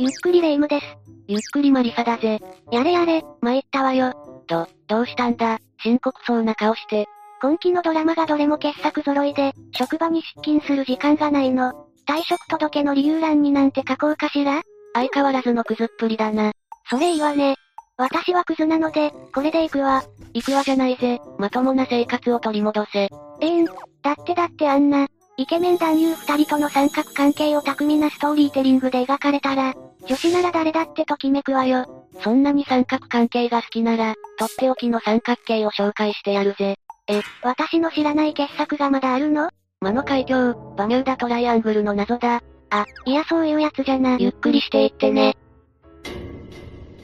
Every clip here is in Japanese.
ゆっくりレ夢ムです。ゆっくりマリサだぜ。やれやれ、参ったわよ。ど、どうしたんだ？深刻そうな顔して。今期のドラマがどれも傑作揃いで、職場に出勤する時間がないの。退職届の理由欄になんて書こうかしら？相変わらずのクズっぷりだな。それいいわね。私はクズなので、これで行くわ。行くわじゃないぜ。まともな生活を取り戻せ。ええん。だってだってあんな、イケメン男優二人との三角関係を巧みなストーリーテリングで描かれたら、女子なら誰だってときめくわよ。そんなに三角関係が好きなら、とっておきの三角形を紹介してやるぜ。え、私の知らない傑作がまだあるの？魔の海峡、バミューダトライアングルの謎だ。あ、いやそういうやつじゃな。ゆっくりしていってね。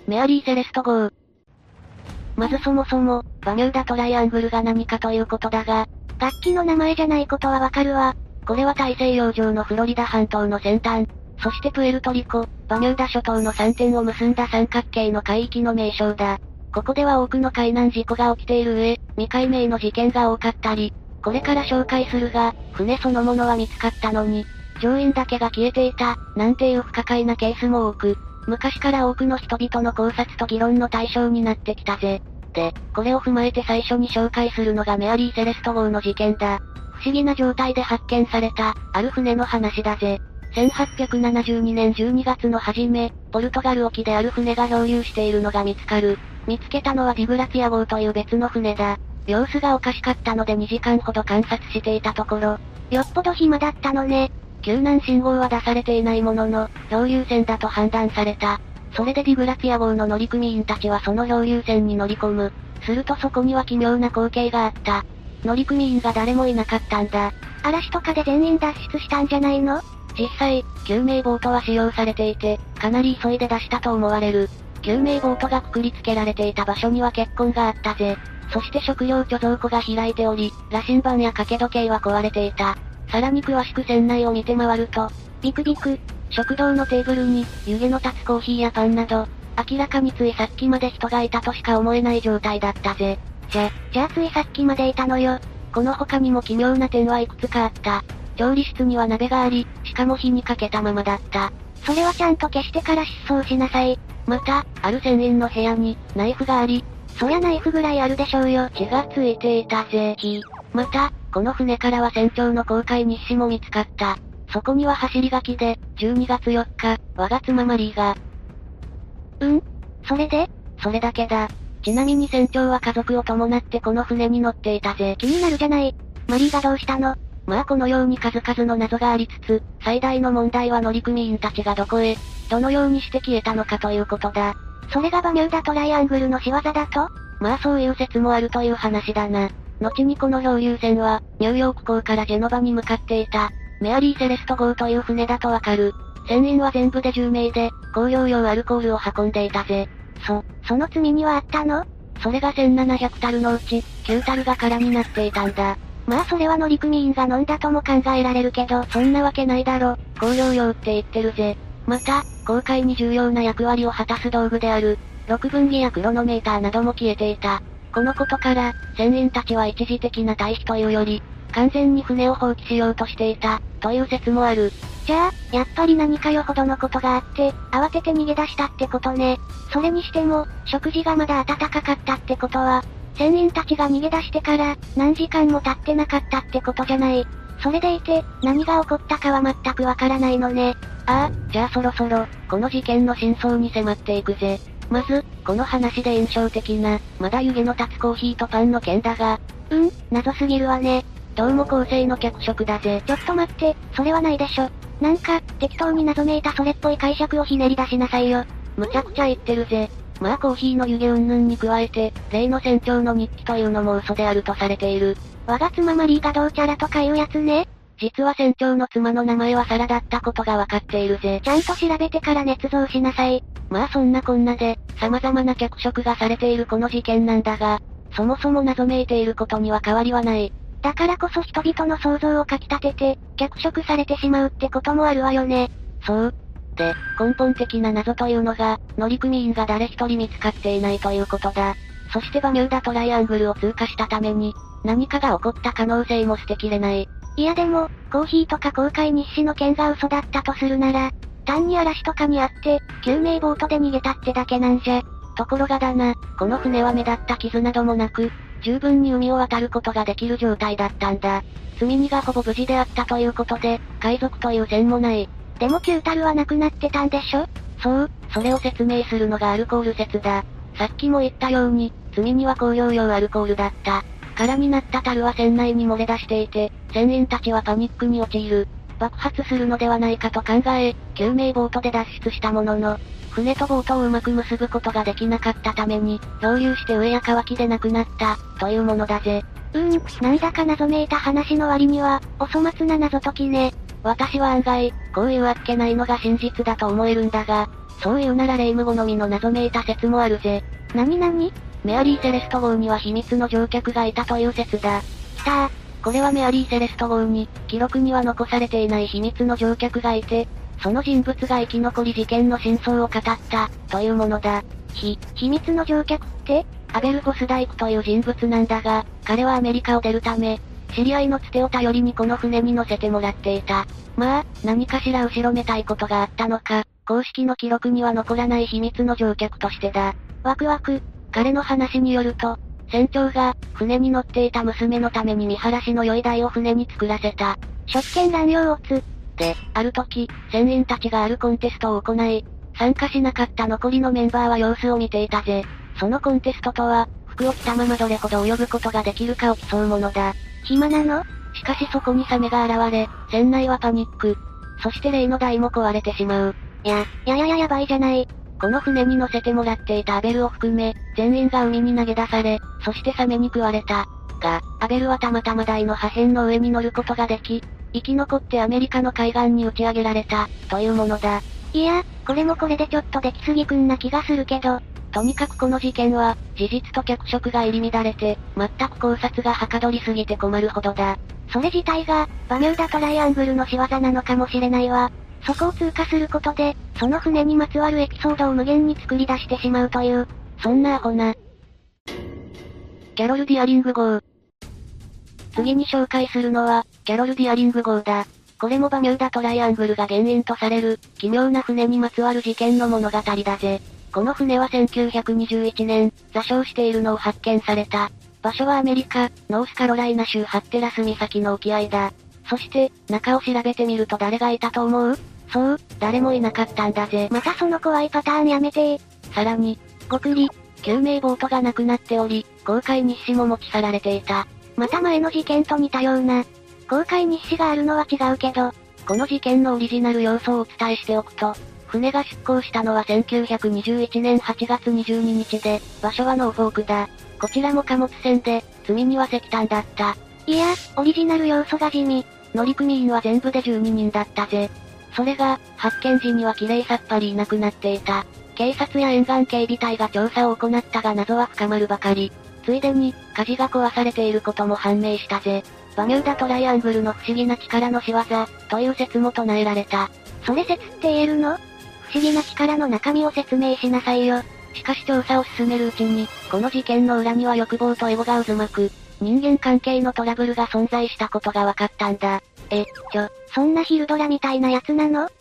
メアリー・セレスト号。まずそもそも、バミューダトライアングルが何かということだが、楽器の名前じゃないことはわかるわ。これは大西洋上のフロリダ半島の先端、そしてプエルトリコ、バミューダ諸島の3点を結んだ三角形の海域の名称だ。ここでは多くの海難事故が起きている上、未解明の事件が多かったり、これから紹介するが、船そのものは見つかったのに、乗員だけが消えていた、なんていう不可解なケースも多く、昔から多くの人々の考察と議論の対象になってきたぜ。で、これを踏まえて最初に紹介するのがメアリー・セレスト号の事件だ。不思議な状態で発見された、ある船の話だぜ。1872年12月の初め、ポルトガル沖である船が漂流しているのが見つかる。見つけたのはディグラツィア号という別の船だ。様子がおかしかったので2時間ほど観察していたところ、よっぽど暇だったのね。救難信号は出されていないものの、漂流船だと判断された。それでディグラツィア号の乗組員たちはその漂流船に乗り込む。するとそこには奇妙な光景があった。乗組員が誰もいなかったんだ。嵐とかで全員脱出したんじゃないの？実際、救命ボートは使用されていて、かなり急いで出したと思われる。救命ボートがくくりつけられていた場所には血痕があったぜ。そして食料貯蔵庫が開いており、羅針盤や掛け時計は壊れていた。さらに詳しく船内を見て回ると、ビクビク、食堂のテーブルに、湯気の立つコーヒーやパンなど、明らかについさっきまで人がいたとしか思えない状態だったぜ。じゃ、じゃあついさっきまでいたのよ。この他にも奇妙な点はいくつかあった。調理室には鍋があり、しかも火にかけたままだった。それはちゃんと消してから失踪しなさい。また、ある船員の部屋に、ナイフがあり、そりゃナイフぐらいあるでしょうよ。血がついていたぜ。ひ。また、この船からは船長の公開日誌も見つかった。そこには走り書きで、12月4日、我が妻マリーが。うん？それで？それだけだ。ちなみに船長は家族を伴ってこの船に乗っていたぜ。気になるじゃない。マリーがどうしたの？まあこのように数々の謎がありつつ、最大の問題は乗組員たちがどこへ、どのようにして消えたのかということだ。それがバミューダトライアングルの仕業だと？まあそういう説もあるという話だな。後にこの漂流船は、ニューヨーク港からジェノバに向かっていた、メアリー・セレスト号という船だとわかる。船員は全部で10名で、工業用アルコールを運んでいたぜ。そ、その罪にはあったの？それが1700タルのうち、9タルが空になっていたんだ。まあそれは乗組員が飲んだとも考えられるけど、そんなわけないだろ。工業用って言ってるぜ。また、航海に重要な役割を果たす道具である、6分儀やクロノメーターなども消えていた。このことから、船員たちは一時的な退避というより、完全に船を放棄しようとしていた、という説もある。じゃあ、やっぱり何かよほどのことがあって、慌てて逃げ出したってことね。それにしても、食事がまだ暖かかったってことは、船員たちが逃げ出してから、何時間も経ってなかったってことじゃない。それでいて、何が起こったかは全くわからないのね。ああ、じゃあそろそろ、この事件の真相に迫っていくぜ。まず、この話で印象的な、まだ湯気の立つコーヒーとパンの件だが、うん、謎すぎるわね。どうも構成の脚色だぜ。ちょっと待って、それはないでしょ。なんか、適当に謎めいたそれっぽい解釈をひねり出しなさいよ。むちゃくちゃ言ってるぜ。まあコーヒーの湯気云々に加えて、例の船長の日記というのも嘘であるとされている。我が妻マリーがどうちゃらとかいうやつね。実は船長の妻の名前はサラだったことがわかっているぜ。ちゃんと調べてから捏造しなさい。まあそんなこんなで、様々な脚色がされているこの事件なんだが、そもそも謎めいていることには変わりはない。だからこそ人々の想像をかき立てて、脚色されてしまうってこともあるわよね。そう。で、根本的な謎というのが、乗組員が誰一人見つかっていないということだ。そしてバミューダトライアングルを通過したために、何かが起こった可能性も捨てきれない。いやでも、コーヒーとか公開日誌の件が嘘だったとするなら、単に嵐とかにあって、救命ボートで逃げたってだけなんじゃ。ところがだな、この船は目立った傷などもなく、十分に海を渡ることができる状態だったんだ。積み荷がほぼ無事であったということで、海賊という線もない。でも旧タルはなくなってたんでしょ？そう、それを説明するのがアルコール説だ。さっきも言ったように、積み荷は工業用アルコールだった。空になった樽は船内に漏れ出していて、船員たちはパニックに陥る。爆発するのではないかと考え、救命ボートで脱出したものの、船とボートをうまく結ぶことができなかったために、漂流して上や乾きで亡くなった、というものだぜ。うーん、なんだか謎めいた話の割には、お粗末な謎解きね。私は案外、こういうあっけないのが真実だと思えるんだが、そういうならレイム好みの謎めいた説もあるぜ。なになにメアリー・セレスト号には秘密の乗客がいたという説だ。来たこれはメアリー・セレスト号に、記録には残されていない秘密の乗客がいて、その人物が生き残り事件の真相を語った、というものだ。ひ、秘密の乗客ってアベル・ゴスダイクという人物なんだが、彼はアメリカを出るため、知り合いのつてを頼りにこの船に乗せてもらっていた。まあ、何かしら後ろめたいことがあったのか、公式の記録には残らない秘密の乗客としてだ。ワクワク。彼の話によると、船長が、船に乗っていた娘のために見晴らしの良い台を船に作らせた。職権乱用をつ。で、ある時、船員たちがあるコンテストを行い、参加しなかった残りのメンバーは様子を見ていたぜ。そのコンテストとは、服を着たままどれほど泳ぐことができるかを競うものだ。暇なの？しかしそこにサメが現れ、船内はパニック。そして例の台も壊れてしまう。や、ややややばいじゃない。この船に乗せてもらっていたアベルを含め、全員が海に投げ出され、そしてサメに食われた。が、アベルはたまたま台の破片の上に乗ることができ、生き残ってアメリカの海岸に打ち上げられた、というものだ。いや、これもこれでちょっと出来すぎくんな気がするけど。とにかくこの事件は、事実と脚色が入り乱れて、全く考察がはかどりすぎて困るほどだ。それ自体が、バミューダトライアングルの仕業なのかもしれないわ。そこを通過することで、その船にまつわるエピソードを無限に作り出してしまうという、そんなアホな。キャロル・ディアリング号。次に紹介するのは、キャロル・ディアリング号だ。これもバミューダトライアングルが原因とされる、奇妙な船にまつわる事件の物語だぜ。この船は1921年、座礁しているのを発見された。場所はアメリカ、ノースカロライナ州ハッテラス岬の沖合だ。そして、中を調べてみると誰がいたと思う？そう、誰もいなかったんだぜ。またその怖いパターンやめてさらに、ごくり、救命ボートがなくなっており、公開日誌も持ち去られていた。また前の事件と似たような。公開日誌があるのは違うけど、この事件のオリジナル要素をお伝えしておくと、船が出港したのは1921年8月22日で、場所はノーフォークだ。こちらも貨物船で、積みには石炭だった。いや、オリジナル要素が地味。乗組員は全部で12人だったぜ。それが、発見時には綺麗さっぱりいなくなっていた。警察や沿岸警備隊が調査を行ったが謎は深まるばかり。ついでに、火事が壊されていることも判明したぜ。バミューダトライアングルの不思議な力の仕業、という説も唱えられた。それ説って言えるの？不思議な力の中身を説明しなさいよ。しかし調査を進めるうちに、この事件の裏には欲望とエゴが渦巻く、人間関係のトラブルが存在したことが分かったんだ。え、ちょ、そんなヒルドラみたいなやつなの？きっ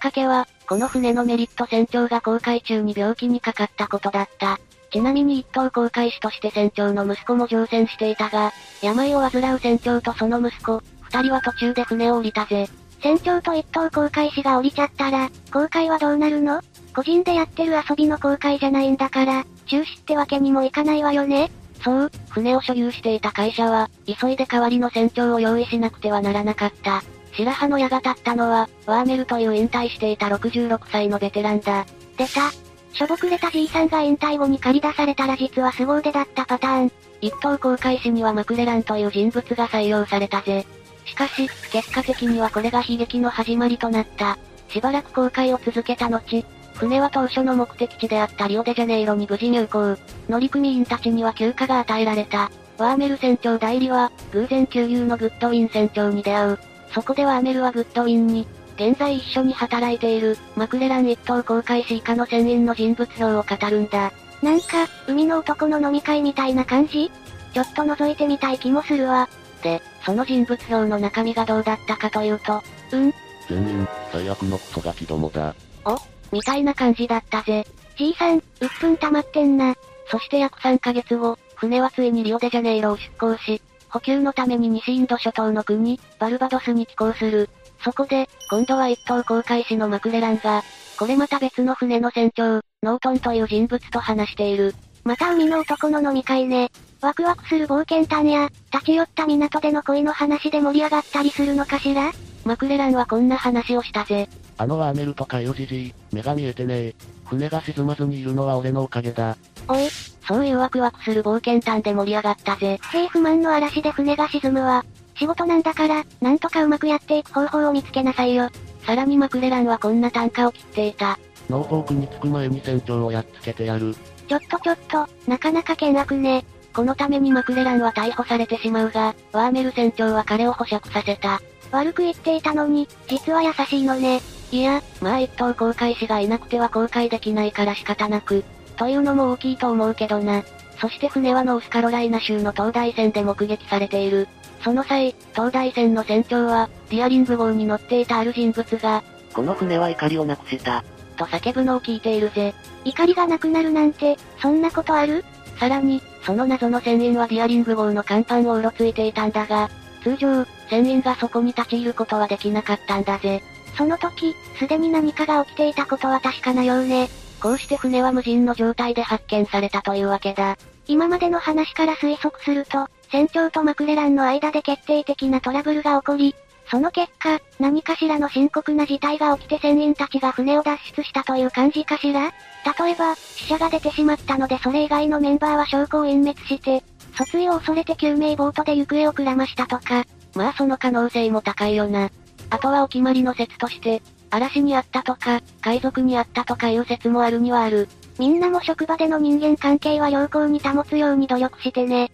かけは、この船のメリット船長が航海中に病気にかかったことだった。ちなみに一等航海士として船長の息子も乗船していたが、病を患う船長とその息子、二人は途中で船を降りたぜ。船長と一等航海士が降りちゃったら、航海はどうなるの？個人でやってる遊びの航海じゃないんだから、中止ってわけにもいかないわよねそう、船を所有していた会社は、急いで代わりの船長を用意しなくてはならなかった。白羽の矢が立ったのは、ワーメルという引退していた66歳のベテランだ。出た。しょぼくれたじいさんが引退後に借り出されたら実は凄腕だったパターン。一等航海士にはマクレランという人物が採用されたぜ。しかし、結果的にはこれが悲劇の始まりとなった。しばらく航海を続けた後、船は当初の目的地であったリオデジャネイロに無事入港。乗組員たちには休暇が与えられた。ワーメル船長代理は、偶然旧友のグッドウィン船長に出会う。そこでワーメルはグッドウィンに、現在一緒に働いている、マクレラン一等航海士以下の船員の人物像を語るんだ。なんか、海の男の飲み会みたいな感じ？ちょっと覗いてみたい気もするわ。で、その人物像の中身がどうだったかというと、うん全員、最悪のクソガキどもだ。おみたいな感じだったぜ。じいさん、うっぷん溜まってんな。そして約3ヶ月後、船はついにリオデジャネイロを出港し、補給のために西インド諸島の国、バルバドスに寄港する。そこで、今度は一等航海士のマクレランが、これまた別の船の船長、ノートンという人物と話している。また海の男の飲み会ね。ワクワクする冒険探や、立ち寄った港での恋の話で盛り上がったりするのかしら？マクレランはこんな話をしたぜ。あのワーメルとかいうじじい、目が見えてねえ。船が沈まずにいるのは俺のおかげだ。おい、そういうワクワクする冒険探で盛り上がったぜ。政府満の嵐で船が沈むわ。仕事なんだから、なんとかうまくやっていく方法を見つけなさいよ。さらにマクレランはこんな単価を切っていた。ノーフォークに着く前に船長をやっつけてやる。ちょっとちょっと、なかなか険悪ね。このためにマクレランは逮捕されてしまうが、ワーメル船長は彼を保釈させた。悪く言っていたのに、実は優しいのね。いや、まあ一等航海士がいなくては航海できないから仕方なく。というのも大きいと思うけどな。そして船はノースカロライナ州の東大戦で目撃されている。その際、東大戦の船長は、ディアリング号に乗っていたある人物が、この船は怒りをなくした。と叫ぶのを聞いているぜ。怒りがなくなるなんて、そんなことある？さらに、その謎の船員はディアリング号の甲板をうろついていたんだが、通常、船員がそこに立ち入ることはできなかったんだぜ。その時、すでに何かが起きていたことは確かなようね。こうして船は無人の状態で発見されたというわけだ。今までの話から推測すると、船長とマクレランの間で決定的なトラブルが起こり、その結果、何かしらの深刻な事態が起きて船員たちが船を脱出したという感じかしら？例えば、死者が出てしまったのでそれ以外のメンバーは証拠を隠滅して、訴追を恐れて救命ボートで行方をくらましたとか。まあその可能性も高いよな。あとはお決まりの説として、嵐にあったとか、海賊にあったとかいう説もあるにはある。みんなも職場での人間関係は良好に保つように努力してね。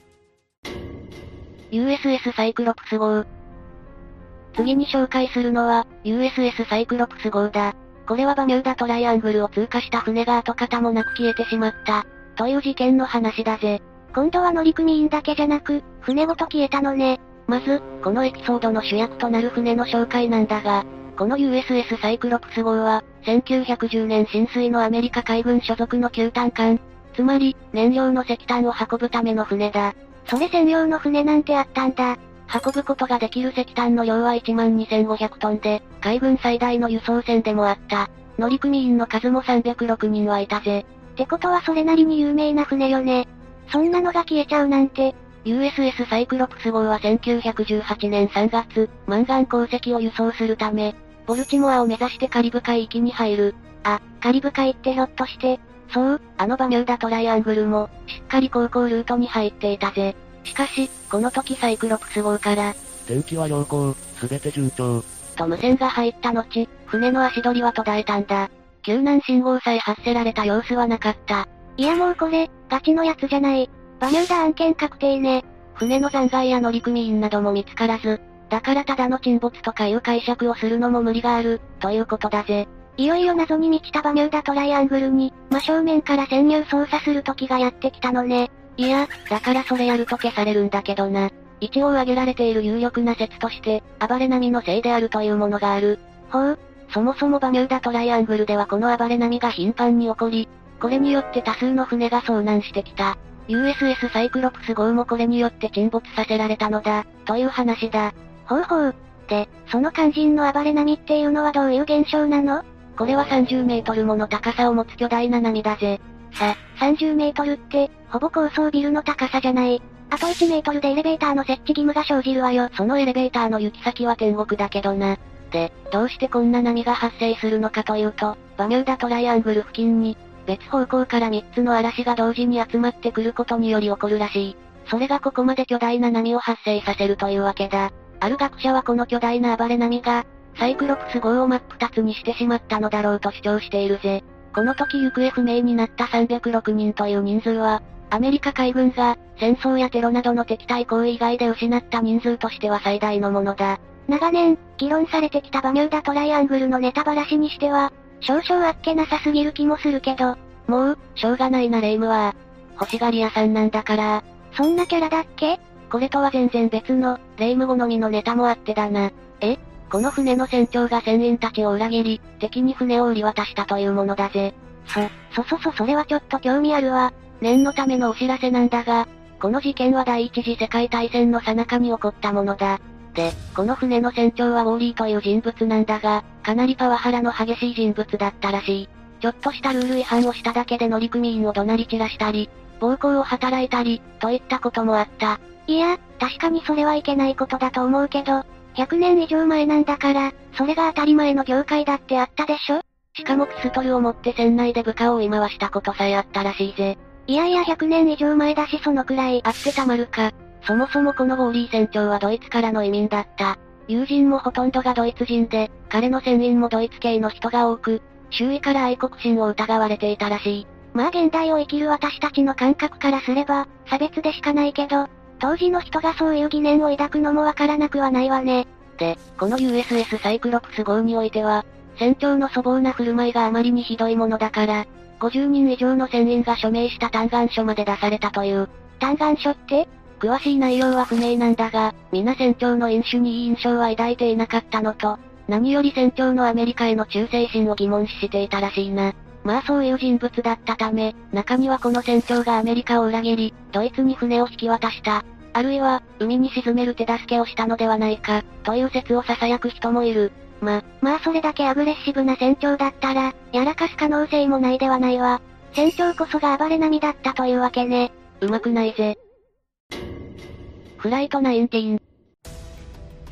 USS サイクロプス号。次に紹介するのは、USS サイクロプス号だ。これはバミューダトライアングルを通過した船が跡形もなく消えてしまった、という事件の話だぜ。今度は乗組員だけじゃなく、船ごと消えたのね。まず、このエピソードの主役となる船の紹介なんだが、この USS サイクロプス号は、1910年浸水のアメリカ海軍所属の救炭艦、つまり、燃料の石炭を運ぶための船だ。それ専用の船なんてあったんだ。運ぶことができる石炭の量は12,500トンで、海軍最大の輸送船でもあった。乗組員の数も306人はいたぜ。ってことはそれなりに有名な船よね。そんなのが消えちゃうなんて。USS サイクロプス号は1918年3月、マンガン鉱石を輸送するため、ボルチモアを目指してカリブ海域に入る。あ、カリブ海ってひょっとして、そう、あのバミューダトライアングルも、しっかり航行ルートに入っていたぜ。しかし、この時サイクロプス号から、天気は良好、すべて順調。と無線が入った後、船の足取りは途絶えたんだ。救難信号さえ発せられた様子はなかった。いやもうこれ、ガチのやつじゃない。バミューダ案件確定ね。船の残骸や乗組員なども見つからず、だからただの沈没とかいう解釈をするのも無理がある、ということだぜ。いよいよ謎に満ちたバミューダトライアングルに、真正面から潜入操作する時がやってきたのね。いや、だからそれやると消されるんだけどな。一応挙げられている有力な説として、暴れ波のせいであるというものがある。ほう。そもそもバミューダトライアングルではこの暴れ波が頻繁に起こり、これによって多数の船が遭難してきた。USS サイクロプス号もこれによって沈没させられたのだ、という話だ。ほうほう。で、その肝心の暴れ波っていうのはどういう現象なの？これは30メートルもの高さを持つ巨大な波だぜ。さ、30メートルって、ほぼ高層ビルの高さじゃない。あと1メートルでエレベーターの設置義務が生じるわよ。そのエレベーターの行き先は天国だけどな。で、どうしてこんな波が発生するのかというと、バミューダトライアングル付近に、別方向から3つの嵐が同時に集まってくることにより起こるらしい。それがここまで巨大な波を発生させるというわけだ。ある学者はこの巨大な暴れ波が、サイクロプス号を真っ二つにしてしまったのだろうと主張しているぜ。この時行方不明になった306人という人数は、アメリカ海軍が、戦争やテロなどの敵対行為以外で失った人数としては最大のものだ。長年、議論されてきたバミューダトライアングルのネタバラシにしては、少々あっけなさすぎる気もするけど、もう、しょうがないなレイムは、欲しがり屋さんなんだから。そんなキャラだっけ？これとは全然別の、レイム好みのネタもあってだな。え？この船の船長が船員たちを裏切り、敵に船を売り渡したというものだぜ。そ、そそそそれはちょっと興味あるわ。念のためのお知らせなんだが、この事件は第一次世界大戦の最中に起こったものだ。で、この船の船長はウォーリーという人物なんだが、かなりパワハラの激しい人物だったらしい。ちょっとしたルール違反をしただけで乗組員を怒鳴り散らしたり、暴行を働いたり、といったこともあった。いや、確かにそれはいけないことだと思うけど、100年以上前なんだから、それが当たり前の業界だってあったでしょ？しかもピストルを持って船内で部下を追い回したことさえあったらしいぜ。いやいや100年以上前だしそのくらい。あってたまるか。そもそもこのウォーリー船長はドイツからの移民だった。友人もほとんどがドイツ人で、彼の船員もドイツ系の人が多く、周囲から愛国心を疑われていたらしい。まあ現代を生きる私たちの感覚からすれば、差別でしかないけど、当時の人がそういう疑念を抱くのもわからなくはないわね。で、この USS サイクロプス号においては、船長の粗暴な振る舞いがあまりにひどいものだから、50人以上の船員が署名した嘆願書まで出されたという。嘆願書って詳しい内容は不明なんだが、皆船長の飲酒にいい印象は抱いていなかったのと、何より船長のアメリカへの忠誠心を疑問視していたらしいな。まあそういう人物だったため、中にはこの船長がアメリカを裏切り、ドイツに船を引き渡した。あるいは、海に沈める手助けをしたのではないか、という説を囁く人もいる。ま、まあそれだけアグレッシブな船長だったら、やらかす可能性もないではないわ。船長こそが暴れ波だったというわけね。うまくないぜ。フライト19。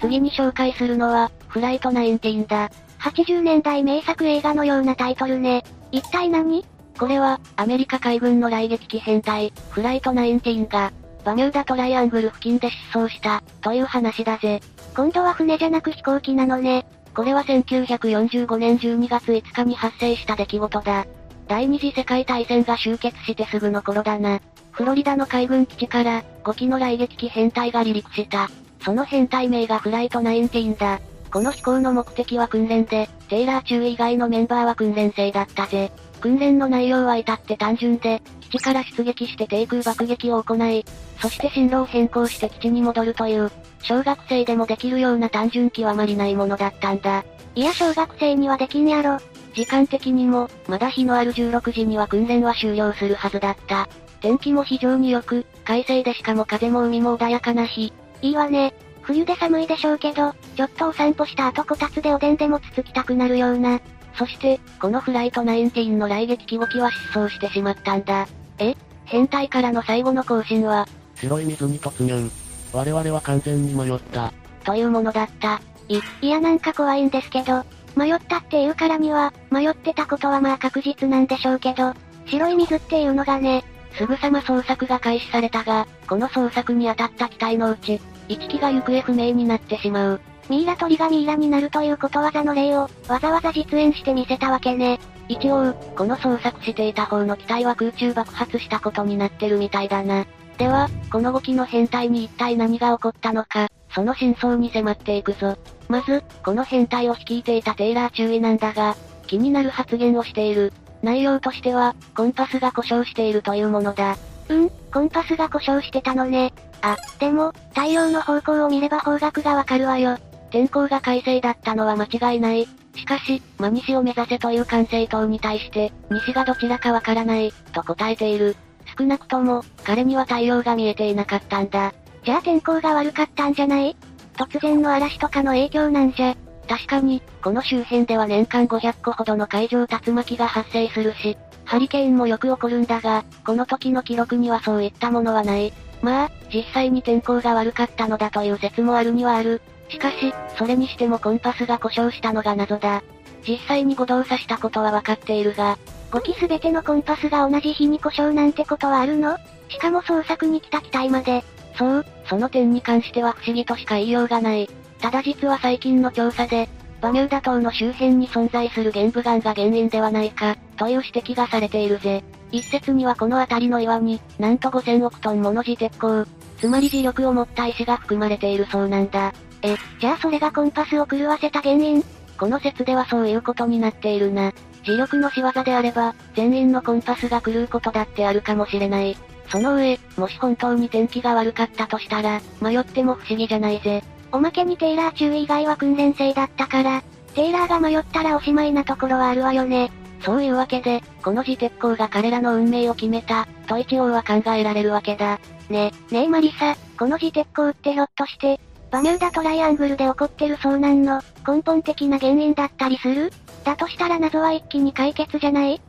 次に紹介するのは、フライト19だ。80年代名作映画のようなタイトルね。一体何？これは、アメリカ海軍の雷撃機編隊、フライト19が、バミューダトライアングル付近で失踪した、という話だぜ。今度は船じゃなく飛行機なのね。これは1945年12月5日に発生した出来事だ。第二次世界大戦が終結してすぐの頃だな。フロリダの海軍基地から、5機の雷撃機編隊が離陸した。その編隊名がフライト19だ。この飛行の目的は訓練で、テイラー中以外のメンバーは訓練生だったぜ。訓練の内容は至って単純で、基地から出撃して低空爆撃を行い、そして進路を変更して基地に戻るという、小学生でもできるような単純極まりないものだったんだ。いや小学生にはできんやろ。時間的にも、まだ日のある16時には訓練は終了するはずだった。天気も非常に良く、快晴でしかも風も海も穏やかな日。いいわね。冬で寒いでしょうけど、ちょっとお散歩した後こたつでおでんでもつつきたくなるような。そして、このフライト19の来撃機5機は失踪してしまったんだ。え？編隊からの最後の更新は、白い水に突入。我々は完全に迷った。というものだった。い、いやなんか怖いんですけど、迷ったっていうからには、迷ってたことはまあ確実なんでしょうけど、白い水っていうのがね、すぐさま捜索が開始されたが、この捜索に当たった機体のうち、1機が行方不明になってしまう。ミイラ取りがミイラになるということわざの例を、わざわざ実演してみせたわけね。一応、この捜索していた方の機体は空中爆発したことになってるみたいだな。では、この5機の編隊に一体何が起こったのか、その真相に迫っていくぞ。まず、この編隊を率いていたテイラー注意なんだが、気になる発言をしている。内容としては、コンパスが故障しているというものだ。うん、コンパスが故障してたのね。あ、でも、太陽の方向を見れば方角がわかるわよ。天候が快晴だったのは間違いない。しかし、真西を目指せという管制塔に対して、西がどちらかわからない、と答えている。少なくとも、彼には太陽が見えていなかったんだ。じゃあ天候が悪かったんじゃない？突然の嵐とかの影響なんじゃ。確かに、この周辺では年間500個ほどの海上竜巻が発生するし、ハリケーンもよく起こるんだが、この時の記録にはそういったものはない。まあ、実際に天候が悪かったのだという説もあるにはある。しかし、それにしてもコンパスが故障したのが謎だ。実際に誤動作したことはわかっているが、5機すべてのコンパスが同じ日に故障なんてことはあるの？しかも捜索に来た機体まで。そう、その点に関しては不思議としか言いようがない。ただ実は最近の調査で、バミューダ島の周辺に存在する玄武岩が原因ではないか、という指摘がされているぜ。一説にはこの辺りの岩に、なんと5000億トンもの磁鉄鋼、つまり磁力を持った石が含まれているそうなんだ。え、じゃあそれがコンパスを狂わせた原因？この説ではそういうことになっているな。磁力の仕業であれば、全員のコンパスが狂うことだってあるかもしれない。その上、もし本当に天気が悪かったとしたら、迷っても不思議じゃないぜ。おまけにテイラー注意以外は訓練生だったから、テイラーが迷ったらおしまいなところはあるわよね。そういうわけで、この自鉄鋼が彼らの運命を決めた、と一応は考えられるわけだ。ね、ねえマリサ、この自鉄鋼ってひょっとして、バミューダトライアングルで起こってる遭難の根本的な原因だったりする？だとしたら謎は一気に解決じゃない？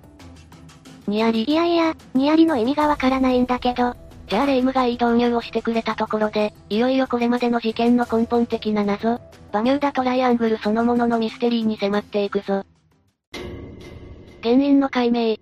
にやり。いやいや、にやりの意味がわからないんだけど、じゃあレイムがいい導入をしてくれたところで、いよいよこれまでの事件の根本的な謎、バミューダトライアングルそのもののミステリーに迫っていくぞ。原因の解明。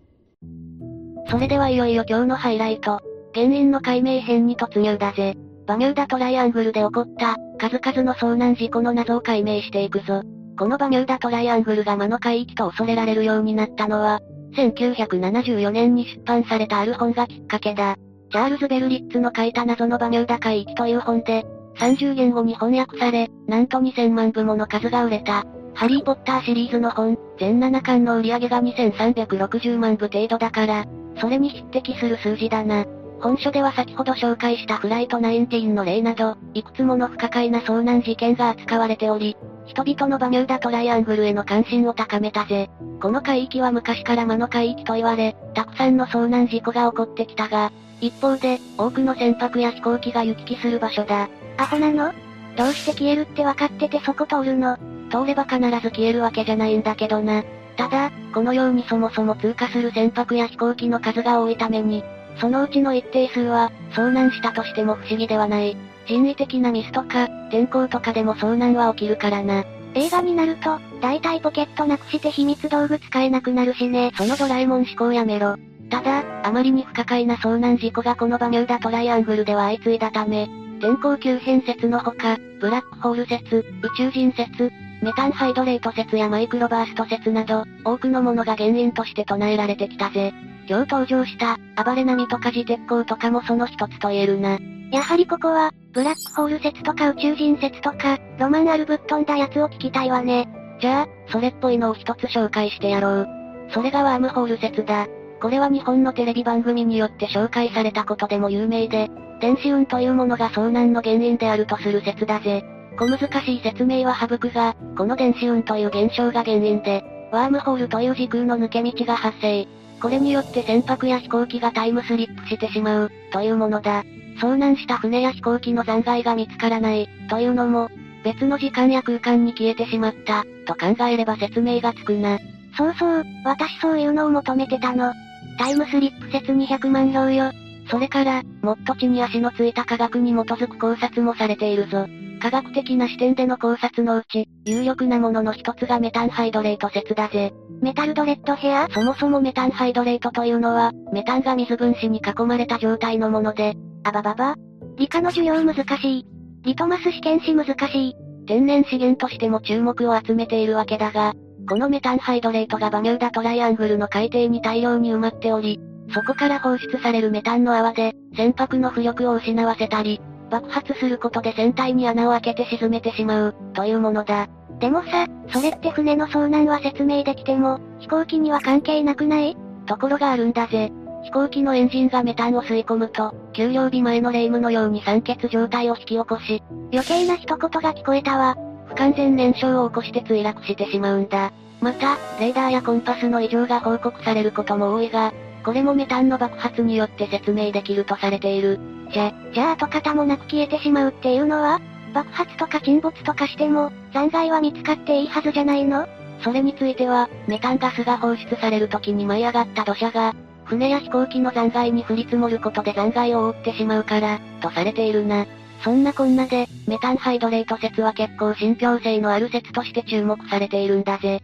それではいよいよ今日のハイライト。原因の解明編に突入だぜ。バミューダトライアングルで起こった、数々の遭難事故の謎を解明していくぞ。このバミューダトライアングルが魔の海域と恐れられるようになったのは、1974年に出版されたある本がきっかけだ。チャールズ・ベルリッツの書いた謎のバミューダ海域という本で、30言語に翻訳され、なんと2000万部もの数が売れた。ハリーポッターシリーズの本、全7巻の売り上げが2360万部程度だから、それに匹敵する数字だな。本書では先ほど紹介したフライト19の例など、いくつもの不可解な遭難事件が扱われており、人々のバミューダトライアングルへの関心を高めたぜ。この海域は昔から魔の海域と言われ、たくさんの遭難事故が起こってきたが、一方で、多くの船舶や飛行機が行き来する場所だ。アホなの？どうして消えるって分かっててそこ通るの？通れば必ず消えるわけじゃないんだけどな。ただ、このようにそもそも通過する船舶や飛行機の数が多いために、そのうちの一定数は、遭難したとしても不思議ではない。人為的なミスとか、天候とかでも遭難は起きるからな。映画になると、大体ポケットなくして秘密道具使えなくなるしね。そのドラえもん思考やめろ。ただ、あまりに不可解な遭難事故がこのバミューダトライアングルでは相次いだため、天候急変説のほか、ブラックホール説、宇宙人説、メタンハイドレート説やマイクロバースト説など、多くのものが原因として唱えられてきたぜ。今日登場した、暴れ波とか自鉄鋼とかもその一つと言えるな。やはりここは、ブラックホール説とか宇宙人説とか、ロマンあるぶっ飛んだやつを聞きたいわね。じゃあ、それっぽいのを一つ紹介してやろう。それがワームホール説だ。これは日本のテレビ番組によって紹介されたことでも有名で、電子運というものが遭難の原因であるとする説だぜ。小難しい説明は省くが、この電子運という現象が原因で、ワームホールという時空の抜け道が発生。これによって船舶や飛行機がタイムスリップしてしまう、というものだ。遭難した船や飛行機の残骸が見つからない、というのも、別の時間や空間に消えてしまった、と考えれば説明がつくな。そうそう、私そういうのを求めてたの。タイムスリップ説200万票よ。それから、もっと地に足のついた科学に基づく考察もされているぞ。科学的な視点での考察のうち、有力なものの一つがメタンハイドレート説だぜ。メタルドレッドヘアそもそもメタンハイドレートというのは、メタンが水分子に囲まれた状態のもので、あばばば理科の授業難しい。リトマス試験紙難しい。天然資源としても注目を集めているわけだが、このメタンハイドレートがバミューダトライアングルの海底に大量に埋まっており、そこから放出されるメタンの泡で、船舶の浮力を失わせたり、爆発することで船体に穴を開けて沈めてしまう、というものだ。でもさ、それって船の遭難は説明できても、飛行機には関係なくない？ところがあるんだぜ。飛行機のエンジンがメタンを吸い込むと、給料日前のレイムのように酸欠状態を引き起こし、余計な一言が聞こえたわ。不完全燃焼を起こして墜落してしまうんだ。また、レーダーやコンパスの異常が報告されることも多いが、これもメタンの爆発によって説明できるとされている。じゃ、じゃあ跡形もなく消えてしまうっていうのは爆発とか沈没とかしても、残骸は見つかっていいはずじゃないの？それについては、メタンガスが放出される時に舞い上がった土砂が、船や飛行機の残骸に降り積もることで残骸を覆ってしまうから、とされているな。そんなこんなで、メタンハイドレート説は結構信憑性のある説として注目されているんだぜ。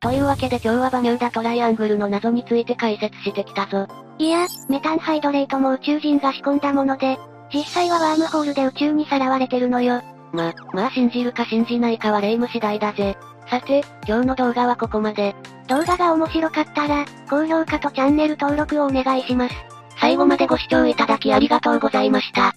というわけで今日はバミューダトライアングルの謎について解説してきたぞ。いや、メタンハイドレートも宇宙人が仕込んだもので、実際はワームホールで宇宙にさらわれてるのよ。ま、まあ信じるか信じないかは霊夢次第だぜ。さて、今日の動画はここまで。動画が面白かったら、高評価とチャンネル登録をお願いします。最後までご視聴いただきありがとうございました。